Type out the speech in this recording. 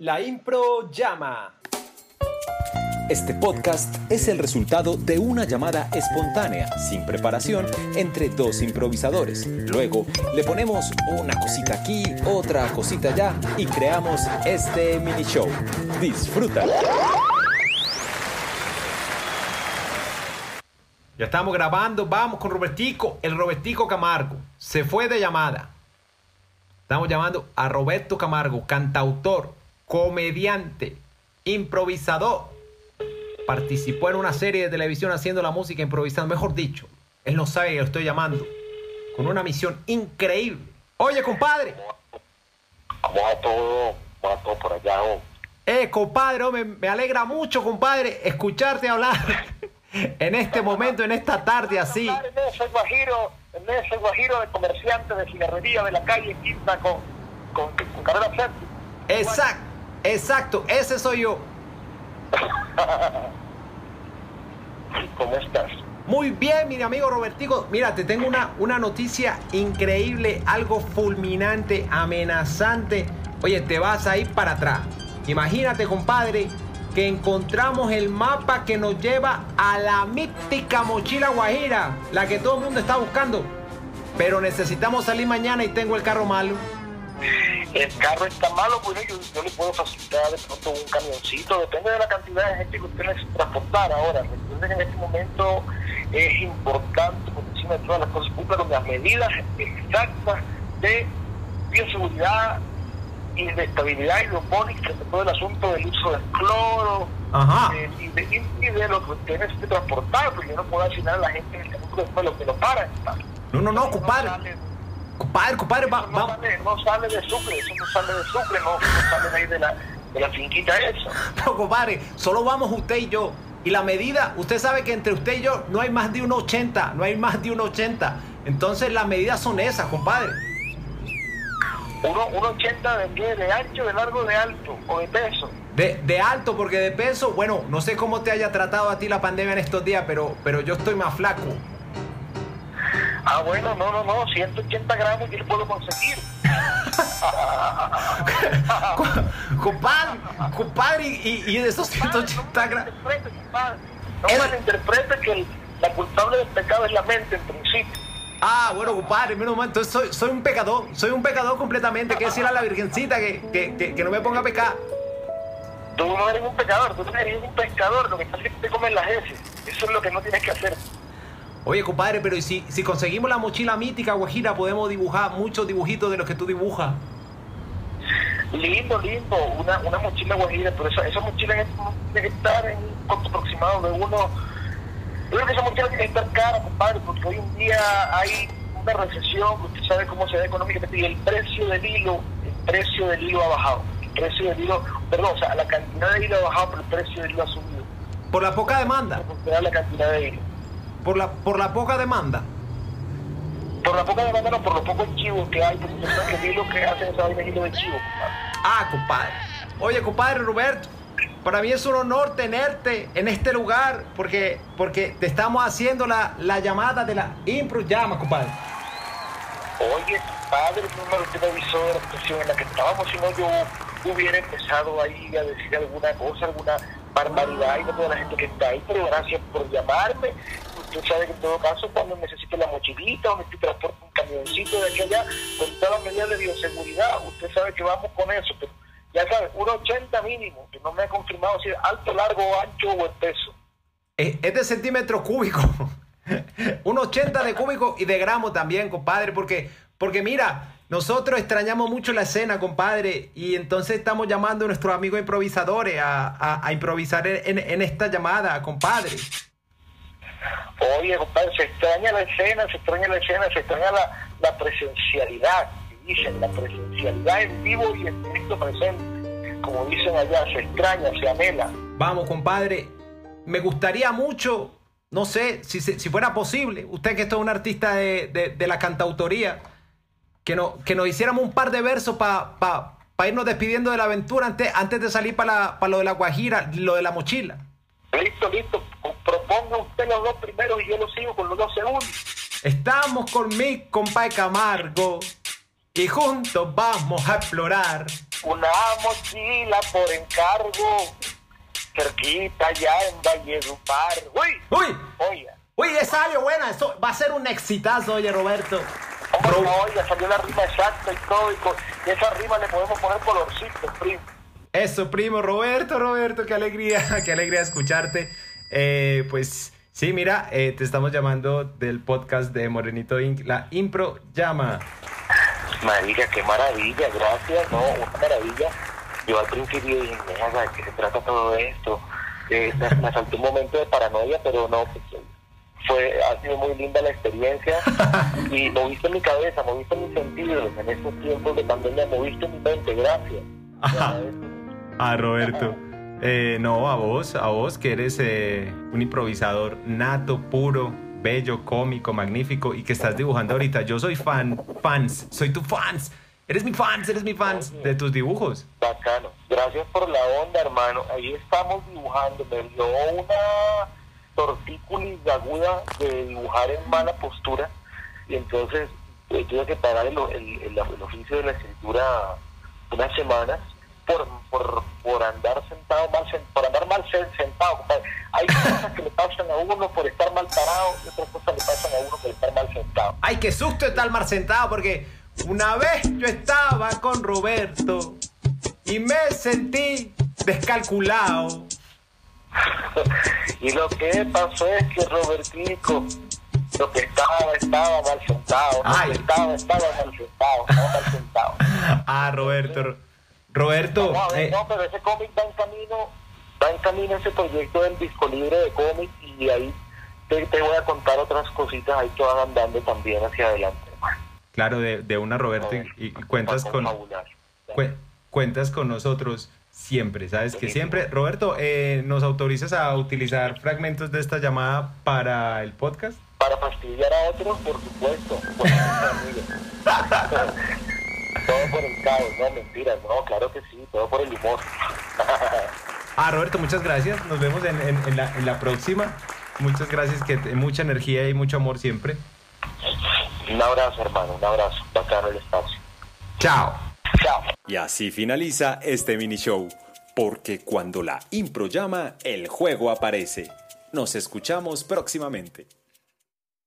La impro llama. Este podcast es el resultado de una llamada espontánea, sin preparación, entre dos improvisadores. Luego le ponemos una cosita aquí, otra cosita allá y creamos este mini show. Disfruta. Ya estamos grabando, vamos con Robertico, el Robertico Camargo. Se fue de llamada. Estamos llamando a Roberto Camargo, cantautor, comediante, improvisador. Participó en una serie de televisión haciendo la música improvisando, mejor dicho. Él no sabe que lo estoy llamando. Con una misión increíble. Oye, compadre. ¿Cómo va todo? ¿Cómo va todo por allá? oh? Eh, compadre, oh, me, me alegra mucho, compadre, escucharte hablar en este momento, en esta tarde así. Ernesto, soy Guajiro, soy Guajiro de comerciante de cigarrería de la calle Quinta con, con, con carrera. Exacto, exacto, ese soy yo. ¿Cómo estás? Muy bien, mi amigo Robertico. Mira, te tengo una, una noticia increíble, algo fulminante, amenazante. Oye, te vas a ir para atrás. Imagínate, compadre, que encontramos el mapa que nos lleva a la mítica mochila guajira, la que todo el mundo está buscando. Pero necesitamos salir mañana y tengo el carro malo. El carro está malo, bueno, yo, yo le puedo facilitar de pronto un camioncito, depende de la cantidad de gente que usted necesita transportar. Ahora, recuerden que en este momento es importante, por encima de todas las cosas, con las medidas exactas de bioseguridad y de estabilidad hidropónica, todo el asunto del uso del cloro Ajá. eh, y, de, y de lo que usted necesite transportar, porque yo no puedo asignar a la gente en el después lo que lo para. No, no, no, compadre. Compadre, compadre, va- no, va- sale, no sale de Sucre, eso no sale de Sucre, no, no sale de ahí de la, de la finquita esa. No, compadre, solo vamos usted y yo. Y la medida, usted sabe que entre usted y yo no hay más de 1,80, no hay más de 1,80. Entonces las medidas son esas, compadre. Uno, un 80 de qué, de ancho, de largo, de alto o de peso. De, de alto, porque de peso, bueno, no sé cómo te haya tratado a ti la pandemia en estos días, pero, pero yo estoy más flaco. Ah, bueno, no, no, no, 180 gramos yo le puedo conseguir. compadre, compadre, y, y de esos 180 No gramos. malinterprete, compadre. No malinterprete que el- la culpable del pecado es la mente en principio. Ah, bueno, compadre, menos mal, entonces soy, soy un pecador, soy un pecador completamente. Que decirle a la Virgencita que, que, que, que no me ponga a pecar. Tú no eres un pecador, tú eres un pescador, lo que pasa es que te comen las heces. Eso es lo que no tienes que hacer. Oye, compadre, pero ¿y si, si conseguimos la mochila mítica, Guajira, podemos dibujar muchos dibujitos de los que tú dibujas? Lindo, lindo, una, una mochila guajira, pero esa, esa mochila tiene que estar en un costo aproximado de uno. Yo creo que esa mochila tiene que estar cara, compadre, porque hoy en día hay una recesión, usted sabe cómo se ve económicamente, y el precio del hilo, el precio del hilo ha bajado. El precio del hilo, perdón, o sea, la cantidad de hilo ha bajado, pero el precio del hilo ha subido. Por la poca demanda, da la cantidad de hilo. Por la, por la poca demanda. Por la poca demanda, no, por los pocos chivos que hay, porque que hilo que hacen esa vaina de chivo, compadre. Ah, compadre. Oye, compadre Roberto, para mí es un honor tenerte en este lugar porque, porque te estamos haciendo la, la llamada de la Impro Llama, compadre. Oye, padre, me usted me avisó de la situación en la que estábamos, si no yo hubiera empezado ahí a decir alguna cosa, alguna barbaridad y no toda la gente que está ahí, pero gracias por llamarme. Usted sabe que en todo caso, cuando necesite la mochilita o necesite transporte un camioncito de aquí allá, con todas las medidas de bioseguridad, usted sabe que vamos con eso, pero ya sabe, 1,80 mínimo, que no me ha confirmado si es alto, largo, ancho o el peso. Es, es de centímetro cúbico. un 80 de cúbico y de gramo también, compadre, porque, porque mira, nosotros extrañamos mucho la escena, compadre, y entonces estamos llamando a nuestros amigos improvisadores a, a- a improvisar en, en esta llamada, compadre. Oye, compadre, se extraña la escena, se extraña la escena, se extraña la, la presencialidad, dicen, la presencialidad en vivo y en directo presente. Como dicen allá, se extraña, se anhela. Vamos, compadre, me gustaría mucho, no sé, si, si fuera posible, usted que es todo un artista de, de- de la cantautoría, que, no, que nos hiciéramos un par de versos para irnos despidiendo de la aventura antes, antes de salir para lo de la Guajira, lo de la mochila. Listo, listo. Proponga usted los dos primeros y yo lo sigo con los dos segundos. Estamos con mi compadre Camargo y juntos vamos a explorar una mochila por encargo, cerquita ya en Valledupar. ¡Uy! ¡Uy! Oiga. Uy, esa salió buena. Esto va a ser un exitazo, oye, Roberto. Hombre, no, oiga, salió la rima exacta y todo, y con y esa rima le podemos poner colorcito, primo. Eso, primo, Roberto, Roberto, qué alegría, qué alegría escucharte. Eh, pues sí, mira, eh, te estamos llamando del podcast de Morenito Inc. La Impro llama. Marica, qué maravilla, gracias, no, una maravilla. Yo al principio dije, ¿de qué se trata todo esto? Eh, me, me asaltó un momento de paranoia, pero no, pues, fue, ha sido muy linda la experiencia y moviste mi cabeza, moviste mis sentidos en estos tiempos de pandemia, moviste mi mente, gracias. Ajá. A Roberto. Eh, no, a vos, a vos que eres eh, un improvisador nato, puro, bello, cómico, magnífico y que estás dibujando ahorita. Yo soy fan, fans, soy tu fans. Eres mi fans, eres mi fans de tus dibujos. Bacano. Gracias por la onda, hermano. Ahí estamos dibujando. Me dio una tortícolis aguda de dibujar en mala postura y entonces eh, tuve que parar el, el, el- el oficio de la escritura unas semanas por, por, por andar sentado mal por andar mal sen- sentado compadre. hay cosas que le pasan a uno por estar mal parado y otras cosas le pasan a uno por estar mal sentado Ay, qué susto estar mal sentado porque una vez yo estaba con Roberto y me sentí descalculado. y lo que pasó es que Robertico lo que estaba estaba mal sentado lo que estaba estaba mal sentado estaba mal sentado Ah, Roberto. Roberto, no, a ver, eh, no, pero ese cómic va en camino va en camino ese proyecto del disco libre de cómic y ahí te, te voy a contar otras cositas ahí que van andando también hacia adelante claro, de, de una Roberto y, y cuentas con, cue- cuentas con nosotros siempre, ¿sabes? Que siempre, Roberto, eh, ¿nos autorizas a utilizar fragmentos de esta llamada para el podcast? para fastidiar a otros por supuesto por supuesto. todo por el caos no mentiras no claro que sí todo por el humor Ah, Roberto, muchas gracias. Nos vemos en, en- en la, en la próxima. Muchas gracias, que te- mucha energía y mucho amor siempre. un abrazo hermano un abrazo bacano el espacio Chao. chao Y así finaliza este mini show, porque cuando la impro llama, el juego aparece. Nos escuchamos próximamente.